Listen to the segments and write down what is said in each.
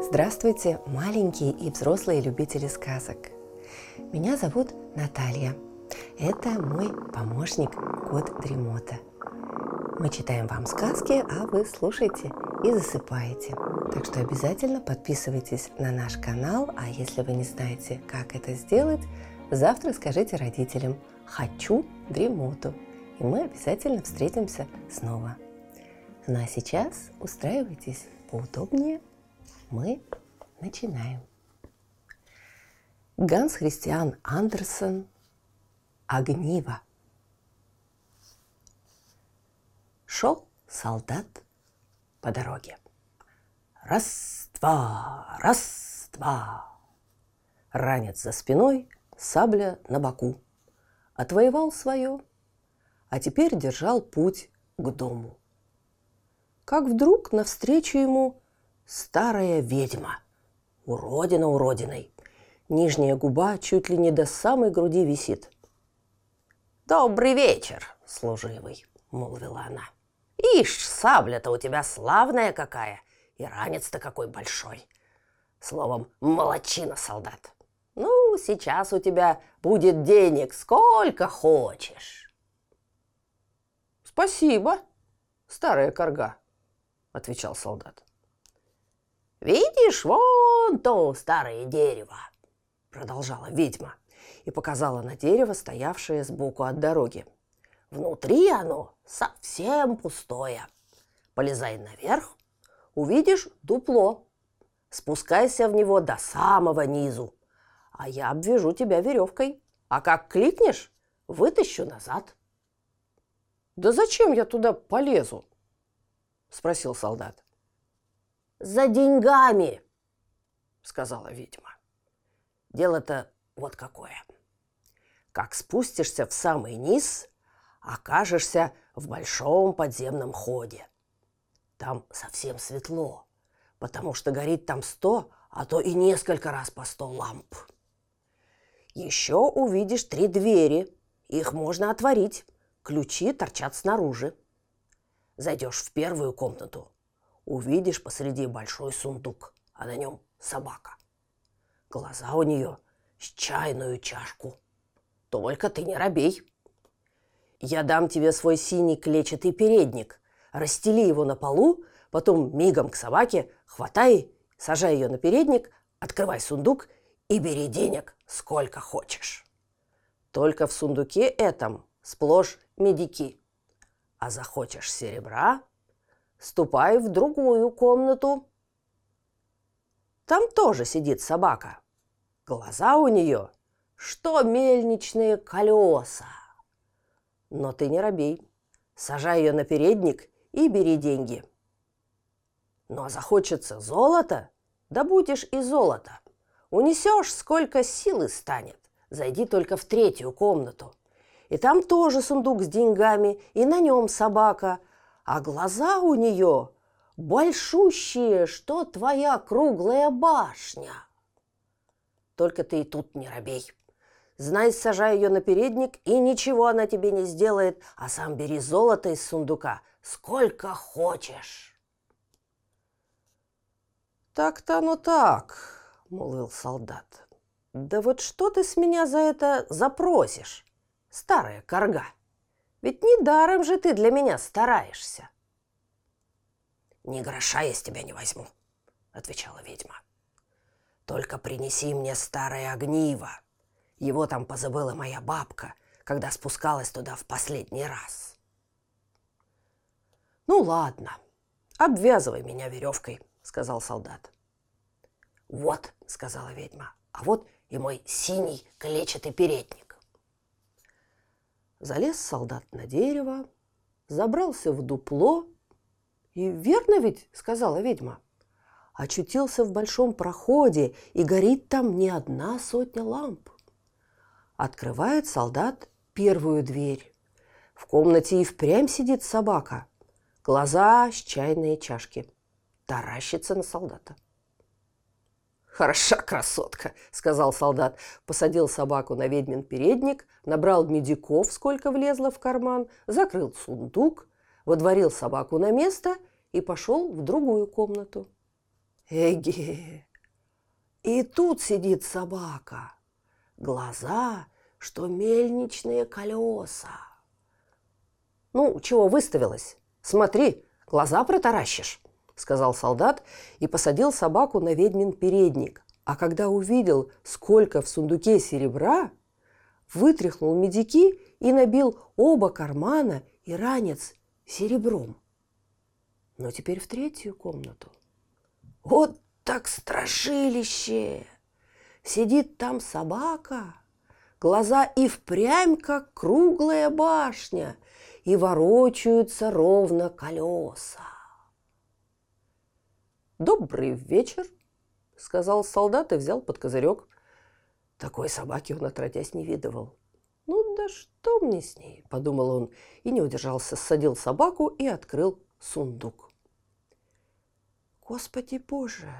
Здравствуйте, маленькие и взрослые любители сказок. Меня зовут Наталья. Это мой помощник, кот Дремота. Мы читаем вам сказки, а вы слушаете и засыпаете. Так что обязательно подписывайтесь на наш канал, а если вы не знаете, как это сделать, завтра скажите родителям «Хочу дремоту», и мы обязательно встретимся снова. Ну а сейчас устраивайтесь поудобнее – мы начинаем. Ганс Христиан Андерсон «Огниво». Шел солдат по дороге. Раз-два, раз-два. Ранец за спиной, сабля на боку. Отвоевал свое, а теперь держал путь к дому. Как вдруг навстречу ему Старая ведьма. Уродина уродиной. Нижняя губа чуть ли не до самой груди висит. «Добрый вечер, служивый», — молвила она. «Ишь, сабля-то у тебя славная какая, и ранец-то какой большой. Словом, молочина, солдат. Ну, сейчас у тебя будет денег сколько хочешь». «Спасибо, старая корга», — отвечал солдат. «Видишь, вон то старое дерево!» – продолжала ведьма и показала на дерево, стоявшее сбоку от дороги. «Внутри оно совсем пустое. Полезай наверх, увидишь дупло. Спускайся в него до самого низу, а я обвяжу тебя веревкой. А как кликнешь, вытащу назад». «Да зачем я туда полезу?» – спросил солдат за деньгами, сказала ведьма. Дело-то вот какое. Как спустишься в самый низ, окажешься в большом подземном ходе. Там совсем светло, потому что горит там сто, а то и несколько раз по сто ламп. Еще увидишь три двери. Их можно отворить. Ключи торчат снаружи. Зайдешь в первую комнату увидишь посреди большой сундук, а на нем собака. Глаза у нее с чайную чашку. Только ты не робей. Я дам тебе свой синий клетчатый передник. Расстели его на полу, потом мигом к собаке, хватай, сажай ее на передник, открывай сундук и бери денег сколько хочешь. Только в сундуке этом сплошь медики. А захочешь серебра, ступай в другую комнату. Там тоже сидит собака. Глаза у нее, что мельничные колеса. Но ты не робей. Сажай ее на передник и бери деньги. Ну а захочется золото, добудешь и золото. Унесешь, сколько силы станет. Зайди только в третью комнату. И там тоже сундук с деньгами, и на нем собака – а глаза у нее большущие, что твоя круглая башня. Только ты и тут не робей. Знай, сажай ее на передник, и ничего она тебе не сделает, а сам бери золото из сундука, сколько хочешь. Так-то оно так, молвил солдат. Да вот что ты с меня за это запросишь, старая корга? Ведь недаром же ты для меня стараешься. «Ни гроша я с тебя не возьму», — отвечала ведьма. «Только принеси мне старое огниво. Его там позабыла моя бабка, когда спускалась туда в последний раз». «Ну ладно, обвязывай меня веревкой», — сказал солдат. «Вот», — сказала ведьма, — «а вот и мой синий клетчатый передник». Залез солдат на дерево, забрался в дупло и, верно ведь, сказала ведьма, очутился в большом проходе, и горит там не одна сотня ламп. Открывает солдат первую дверь. В комнате и впрямь сидит собака. Глаза с чайной чашки. Таращится на солдата. «Хороша красотка», — сказал солдат. Посадил собаку на ведьмин передник, набрал медиков, сколько влезло в карман, закрыл сундук, водворил собаку на место и пошел в другую комнату. Эге! И тут сидит собака. Глаза, что мельничные колеса. Ну, чего выставилась? Смотри, глаза протаращишь. – сказал солдат и посадил собаку на ведьмин передник. А когда увидел, сколько в сундуке серебра, вытряхнул медики и набил оба кармана и ранец серебром. Но теперь в третью комнату. Вот так страшилище! Сидит там собака, глаза и впрямь, как круглая башня, и ворочаются ровно колеса. «Добрый вечер», — сказал солдат и взял под козырек. Такой собаки он отродясь не видывал. «Ну да что мне с ней?» – подумал он и не удержался, садил собаку и открыл сундук. «Господи Боже,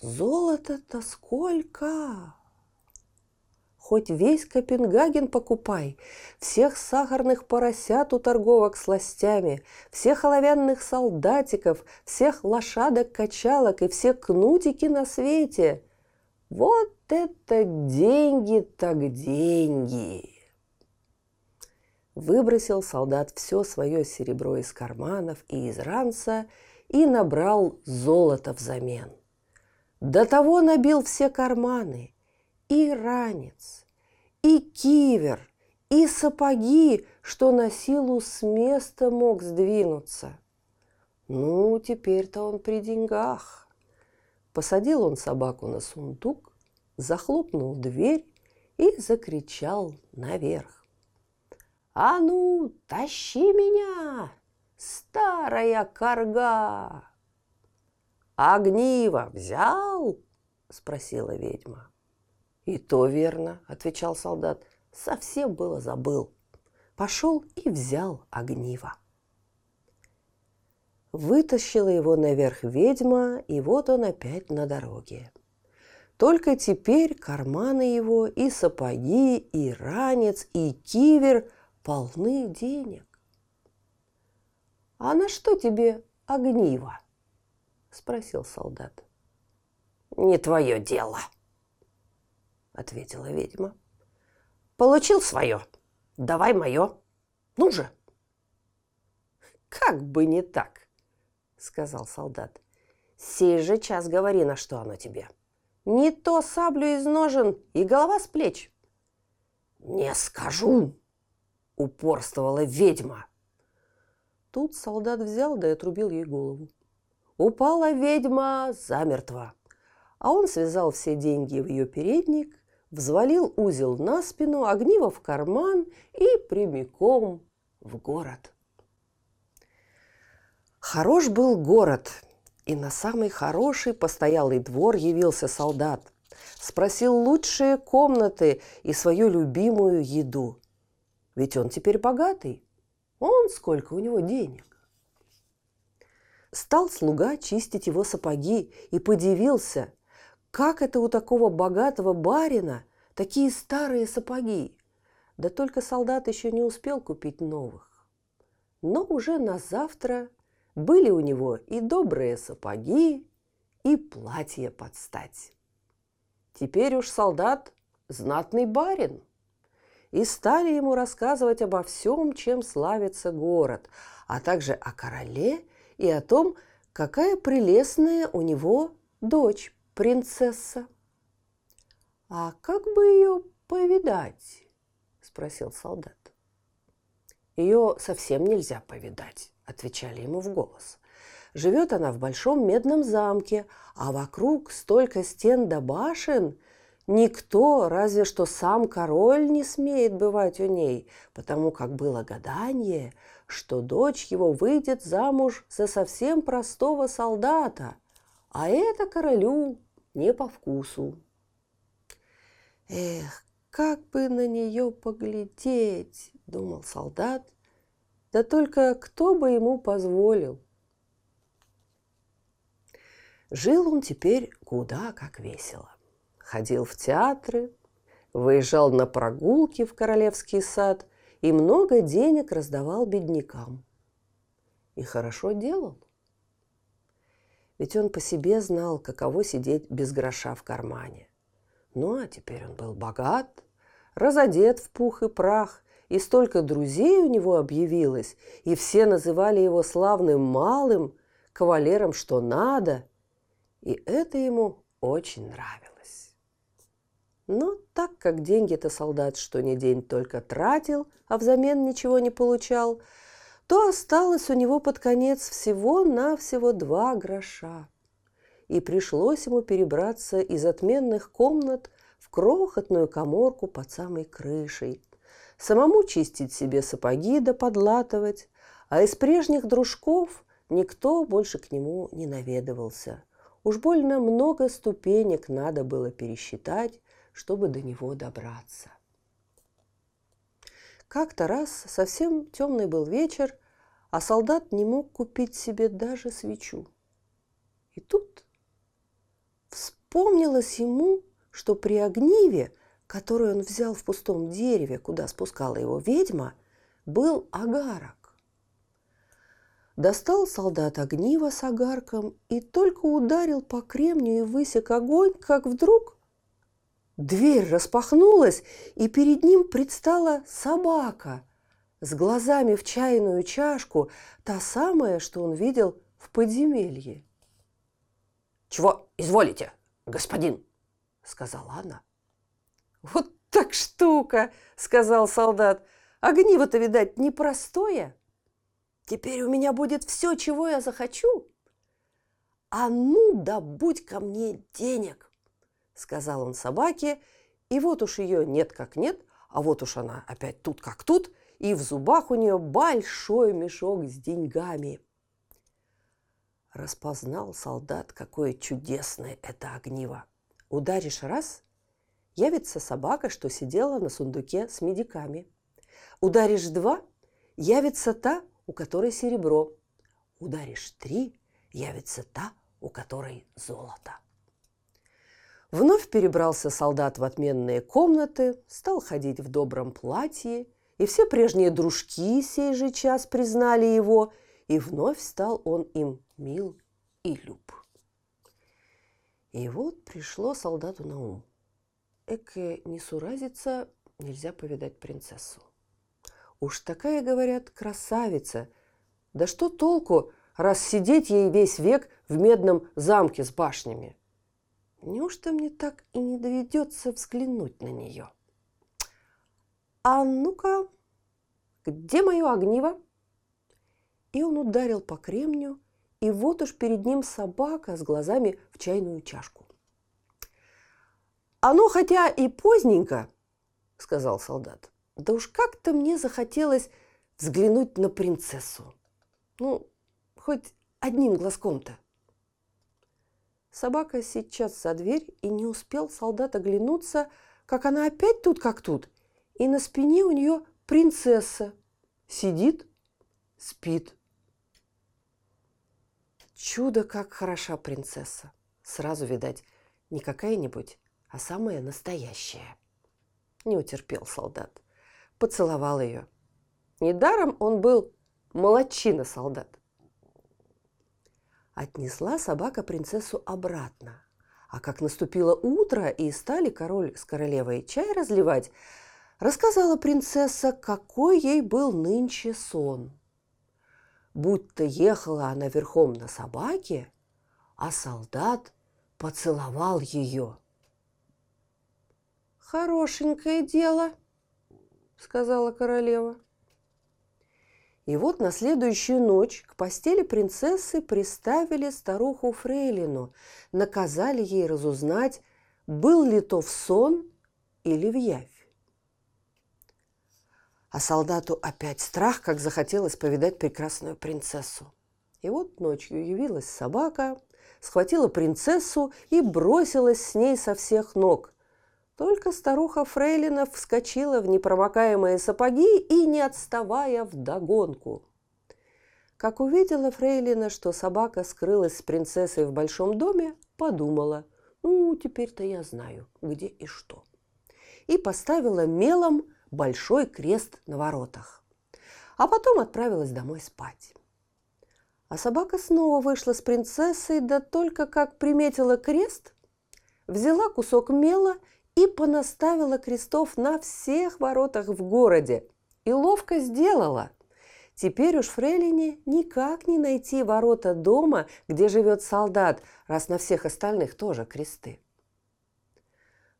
золото-то сколько!» Хоть весь Копенгаген покупай, всех сахарных поросят у торговок с сластями, всех оловянных солдатиков, всех лошадок-качалок и все кнутики на свете. Вот это деньги так деньги! Выбросил солдат все свое серебро из карманов и из ранца и набрал золото взамен. До того набил все карманы – и ранец, и кивер, и сапоги, что на силу с места мог сдвинуться. Ну, теперь-то он при деньгах. Посадил он собаку на сундук, захлопнул дверь и закричал наверх. «А ну, тащи меня, старая корга!» «Огниво взял?» – спросила ведьма. «И то верно», – отвечал солдат. «Совсем было забыл». Пошел и взял огниво. Вытащила его наверх ведьма, и вот он опять на дороге. Только теперь карманы его и сапоги, и ранец, и кивер полны денег. «А на что тебе огниво?» – спросил солдат. «Не твое дело», ответила ведьма. Получил свое. Давай мое. Ну же. Как бы не так, сказал солдат. Сей же час говори, на что оно тебе. Не то саблю из ножен и голова с плеч. Не скажу, упорствовала ведьма. Тут солдат взял да и отрубил ей голову. Упала ведьма замертво, а он связал все деньги в ее передник взвалил узел на спину, огниво в карман и прямиком в город. Хорош был город, и на самый хороший постоялый двор явился солдат. Спросил лучшие комнаты и свою любимую еду. Ведь он теперь богатый. Он сколько у него денег. Стал слуга чистить его сапоги и подивился, как это у такого богатого барина такие старые сапоги? Да только солдат еще не успел купить новых. Но уже на завтра были у него и добрые сапоги, и платье под стать. Теперь уж солдат знатный барин. И стали ему рассказывать обо всем, чем славится город, а также о короле и о том, какая прелестная у него дочь принцесса. «А как бы ее повидать?» – спросил солдат. «Ее совсем нельзя повидать», – отвечали ему в голос. «Живет она в большом медном замке, а вокруг столько стен да башен, Никто, разве что сам король, не смеет бывать у ней, потому как было гадание, что дочь его выйдет замуж за совсем простого солдата, а это королю не по вкусу. Эх, как бы на нее поглядеть, думал солдат, да только кто бы ему позволил. Жил он теперь куда как весело. Ходил в театры, выезжал на прогулки в Королевский сад и много денег раздавал беднякам. И хорошо делал. Ведь он по себе знал, каково сидеть без гроша в кармане. Ну, а теперь он был богат, разодет в пух и прах, и столько друзей у него объявилось, и все называли его славным малым, кавалером что надо, и это ему очень нравилось. Но так как деньги-то солдат что ни день только тратил, а взамен ничего не получал – то осталось у него под конец всего-навсего два гроша. И пришлось ему перебраться из отменных комнат в крохотную коморку под самой крышей, самому чистить себе сапоги да подлатывать, а из прежних дружков никто больше к нему не наведывался. Уж больно много ступенек надо было пересчитать, чтобы до него добраться. Как-то раз совсем темный был вечер, а солдат не мог купить себе даже свечу. И тут вспомнилось ему, что при огниве, который он взял в пустом дереве, куда спускала его ведьма, был агарок. Достал солдат огниво с агарком и только ударил по кремню и высек огонь, как вдруг Дверь распахнулась, и перед ним предстала собака с глазами в чайную чашку, та самая, что он видел в подземелье. «Чего изволите, господин?» – сказала она. «Вот так штука!» – сказал солдат. «Огниво-то, видать, непростое. Теперь у меня будет все, чего я захочу. А ну, добудь ко мне денег!» Сказал он собаке, и вот уж ее нет как нет, а вот уж она опять тут как тут, и в зубах у нее большой мешок с деньгами. Распознал солдат, какое чудесное это огниво. Ударишь раз – явится собака, что сидела на сундуке с медиками. Ударишь два – явится та, у которой серебро. Ударишь три – явится та, у которой золото. Вновь перебрался солдат в отменные комнаты, стал ходить в добром платье, и все прежние дружки сей же час признали его, и вновь стал он им мил и люб. И вот пришло солдату на ум. Эке не суразиться, нельзя повидать принцессу. Уж такая, говорят, красавица. Да что толку, раз сидеть ей весь век в медном замке с башнями? Неужто мне так и не доведется взглянуть на нее? А ну-ка, где мое огниво? И он ударил по кремню, и вот уж перед ним собака с глазами в чайную чашку. «Оно хотя и поздненько», — сказал солдат, — «да уж как-то мне захотелось взглянуть на принцессу. Ну, хоть одним глазком-то». Собака сейчас за дверь, и не успел солдат оглянуться, как она опять тут как тут, и на спине у нее принцесса. Сидит, спит. Чудо, как хороша принцесса. Сразу, видать, не какая-нибудь, а самая настоящая. Не утерпел солдат. Поцеловал ее. Недаром он был молодчина солдат. Отнесла собака принцессу обратно. А как наступило утро и стали король с королевой чай разливать, рассказала принцесса, какой ей был нынче сон. Будто ехала она верхом на собаке, а солдат поцеловал ее. «Хорошенькое дело», — сказала королева. И вот на следующую ночь к постели принцессы приставили старуху Фрейлину, наказали ей разузнать, был ли то в сон или в явь. А солдату опять страх, как захотелось повидать прекрасную принцессу. И вот ночью явилась собака, схватила принцессу и бросилась с ней со всех ног – только старуха Фрейлина вскочила в непромокаемые сапоги и, не отставая, в догонку. Как увидела Фрейлина, что собака скрылась с принцессой в большом доме, подумала, ну, теперь-то я знаю, где и что. И поставила мелом большой крест на воротах. А потом отправилась домой спать. А собака снова вышла с принцессой, да только как приметила крест, взяла кусок мела и понаставила крестов на всех воротах в городе. И ловко сделала – Теперь уж Фрейлине никак не найти ворота дома, где живет солдат, раз на всех остальных тоже кресты.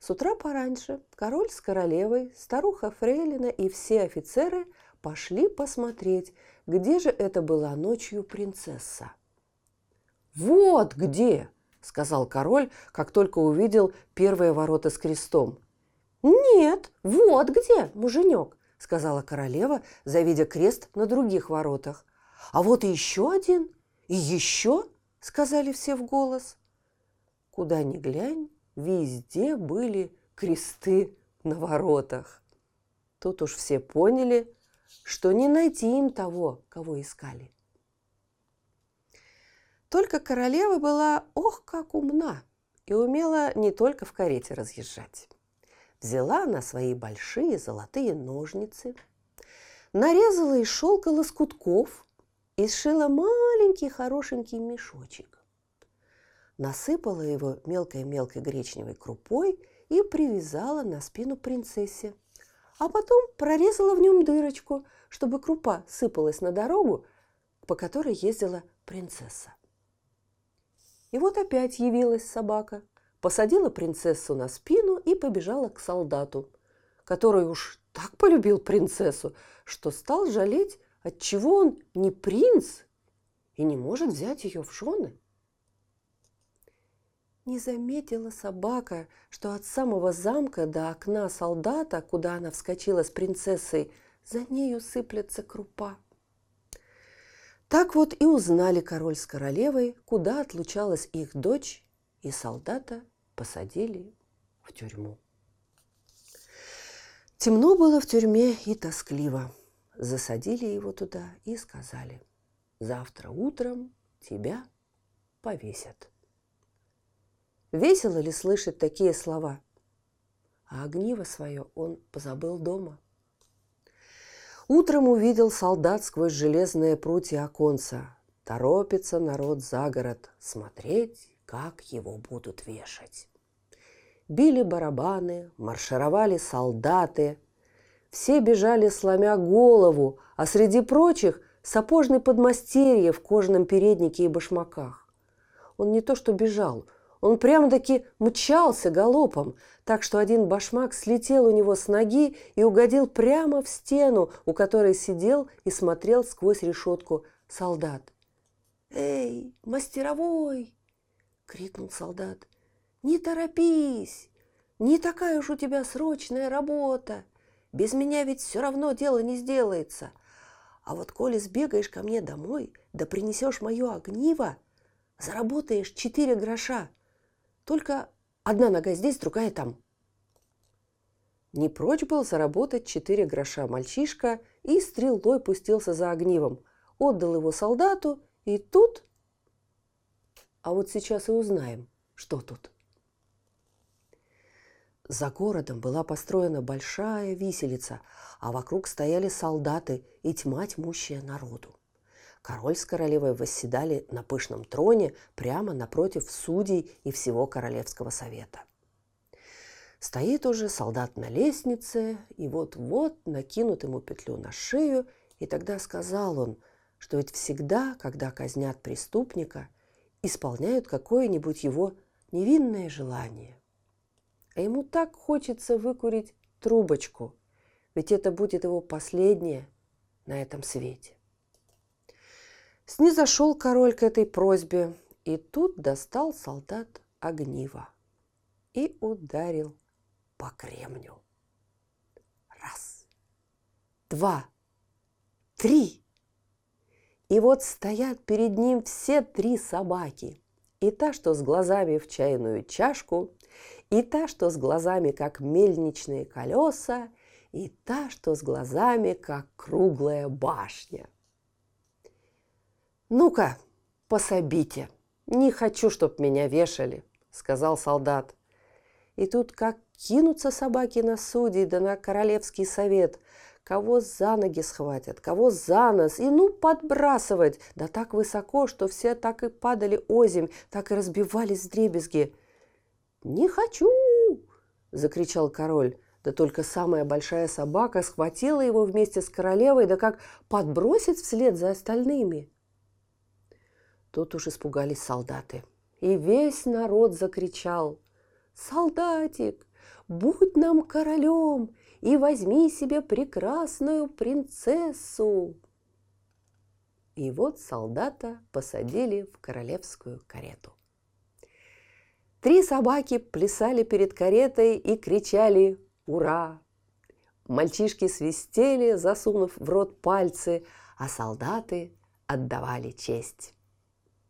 С утра пораньше король с королевой, старуха Фрейлина и все офицеры пошли посмотреть, где же это была ночью принцесса. «Вот где!» – сказал король, как только увидел первые ворота с крестом. «Нет, вот где, муженек!» – сказала королева, завидя крест на других воротах. «А вот и еще один! И еще!» – сказали все в голос. Куда ни глянь, везде были кресты на воротах. Тут уж все поняли, что не найти им того, кого искали. Только королева была, ох, как умна, и умела не только в карете разъезжать. Взяла она свои большие золотые ножницы, нарезала из шелка лоскутков и сшила маленький хорошенький мешочек. Насыпала его мелкой-мелкой гречневой крупой и привязала на спину принцессе. А потом прорезала в нем дырочку, чтобы крупа сыпалась на дорогу, по которой ездила принцесса. И вот опять явилась собака – посадила принцессу на спину и побежала к солдату, который уж так полюбил принцессу, что стал жалеть, отчего он не принц и не может взять ее в жены. Не заметила собака, что от самого замка до окна солдата, куда она вскочила с принцессой, за нею сыплется крупа. Так вот и узнали король с королевой, куда отлучалась их дочь и солдата посадили в тюрьму. Темно было в тюрьме и тоскливо. Засадили его туда и сказали, завтра утром тебя повесят. Весело ли слышать такие слова? А огниво свое он позабыл дома. Утром увидел солдат сквозь железные прутья оконца. Торопится народ за город смотреть как его будут вешать. Били барабаны, маршировали солдаты. Все бежали, сломя голову, а среди прочих сапожный подмастерье в кожаном переднике и башмаках. Он не то что бежал, он прямо-таки мчался галопом, так что один башмак слетел у него с ноги и угодил прямо в стену, у которой сидел и смотрел сквозь решетку солдат. «Эй, мастеровой!» крикнул солдат. «Не торопись! Не такая уж у тебя срочная работа! Без меня ведь все равно дело не сделается. А вот коли сбегаешь ко мне домой, да принесешь мое огниво, заработаешь четыре гроша. Только одна нога здесь, другая там». Не прочь был заработать четыре гроша мальчишка и стрелой пустился за огнивом, отдал его солдату, и тут а вот сейчас и узнаем, что тут. За городом была построена большая виселица, а вокруг стояли солдаты и тьма тьмущая народу. Король с королевой восседали на пышном троне прямо напротив судей и всего Королевского совета. Стоит уже солдат на лестнице, и вот-вот накинут ему петлю на шею, и тогда сказал он, что ведь всегда, когда казнят преступника, исполняют какое-нибудь его невинное желание. А ему так хочется выкурить трубочку, ведь это будет его последнее на этом свете. Снизошел король к этой просьбе, и тут достал солдат огнива и ударил по кремню. Раз, два, три. И вот стоят перед ним все три собаки. И та, что с глазами в чайную чашку, и та, что с глазами, как мельничные колеса, и та, что с глазами, как круглая башня. «Ну-ка, пособите. Не хочу, чтоб меня вешали», — сказал солдат. И тут как кинутся собаки на судей да на королевский совет. Кого за ноги схватят, кого за нос, и ну подбрасывать, да так высоко, что все так и падали озимь, так и разбивались в дребезги. «Не хочу!» – закричал король. Да только самая большая собака схватила его вместе с королевой, да как подбросить вслед за остальными. Тут уж испугались солдаты. И весь народ закричал. «Солдатик, будь нам королем и возьми себе прекрасную принцессу!» И вот солдата посадили в королевскую карету. Три собаки плясали перед каретой и кричали «Ура!». Мальчишки свистели, засунув в рот пальцы, а солдаты отдавали честь.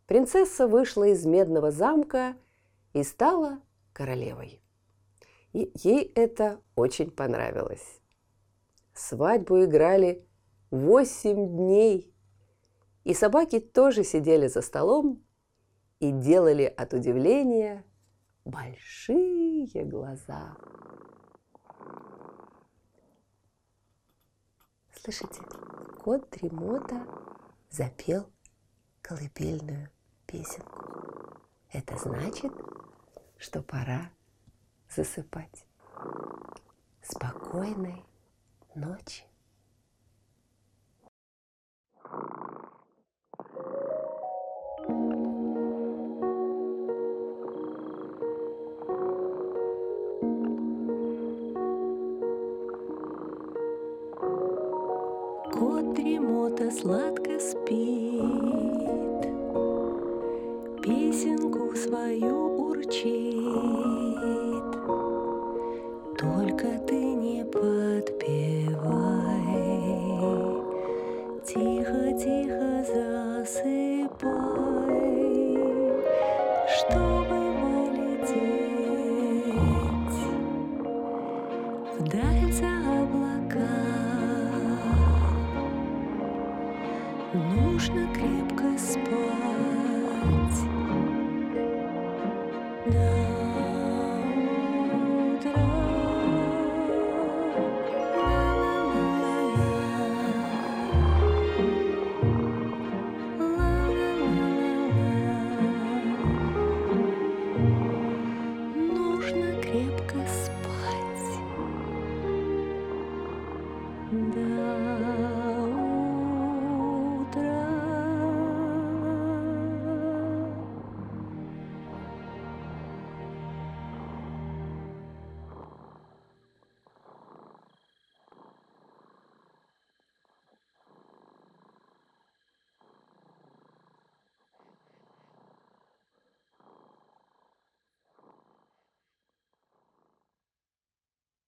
Принцесса вышла из медного замка и стала королевой. И ей это очень понравилось. Свадьбу играли восемь дней, и собаки тоже сидели за столом и делали от удивления большие глаза. Слышите, кот Дремота запел колыбельную песенку. Это значит, что пора засыпать. Спокойной ночи. Кот дремота сладко спит, Песенку свою урчит. Только ты не подпевай, Тихо-тихо засыпай,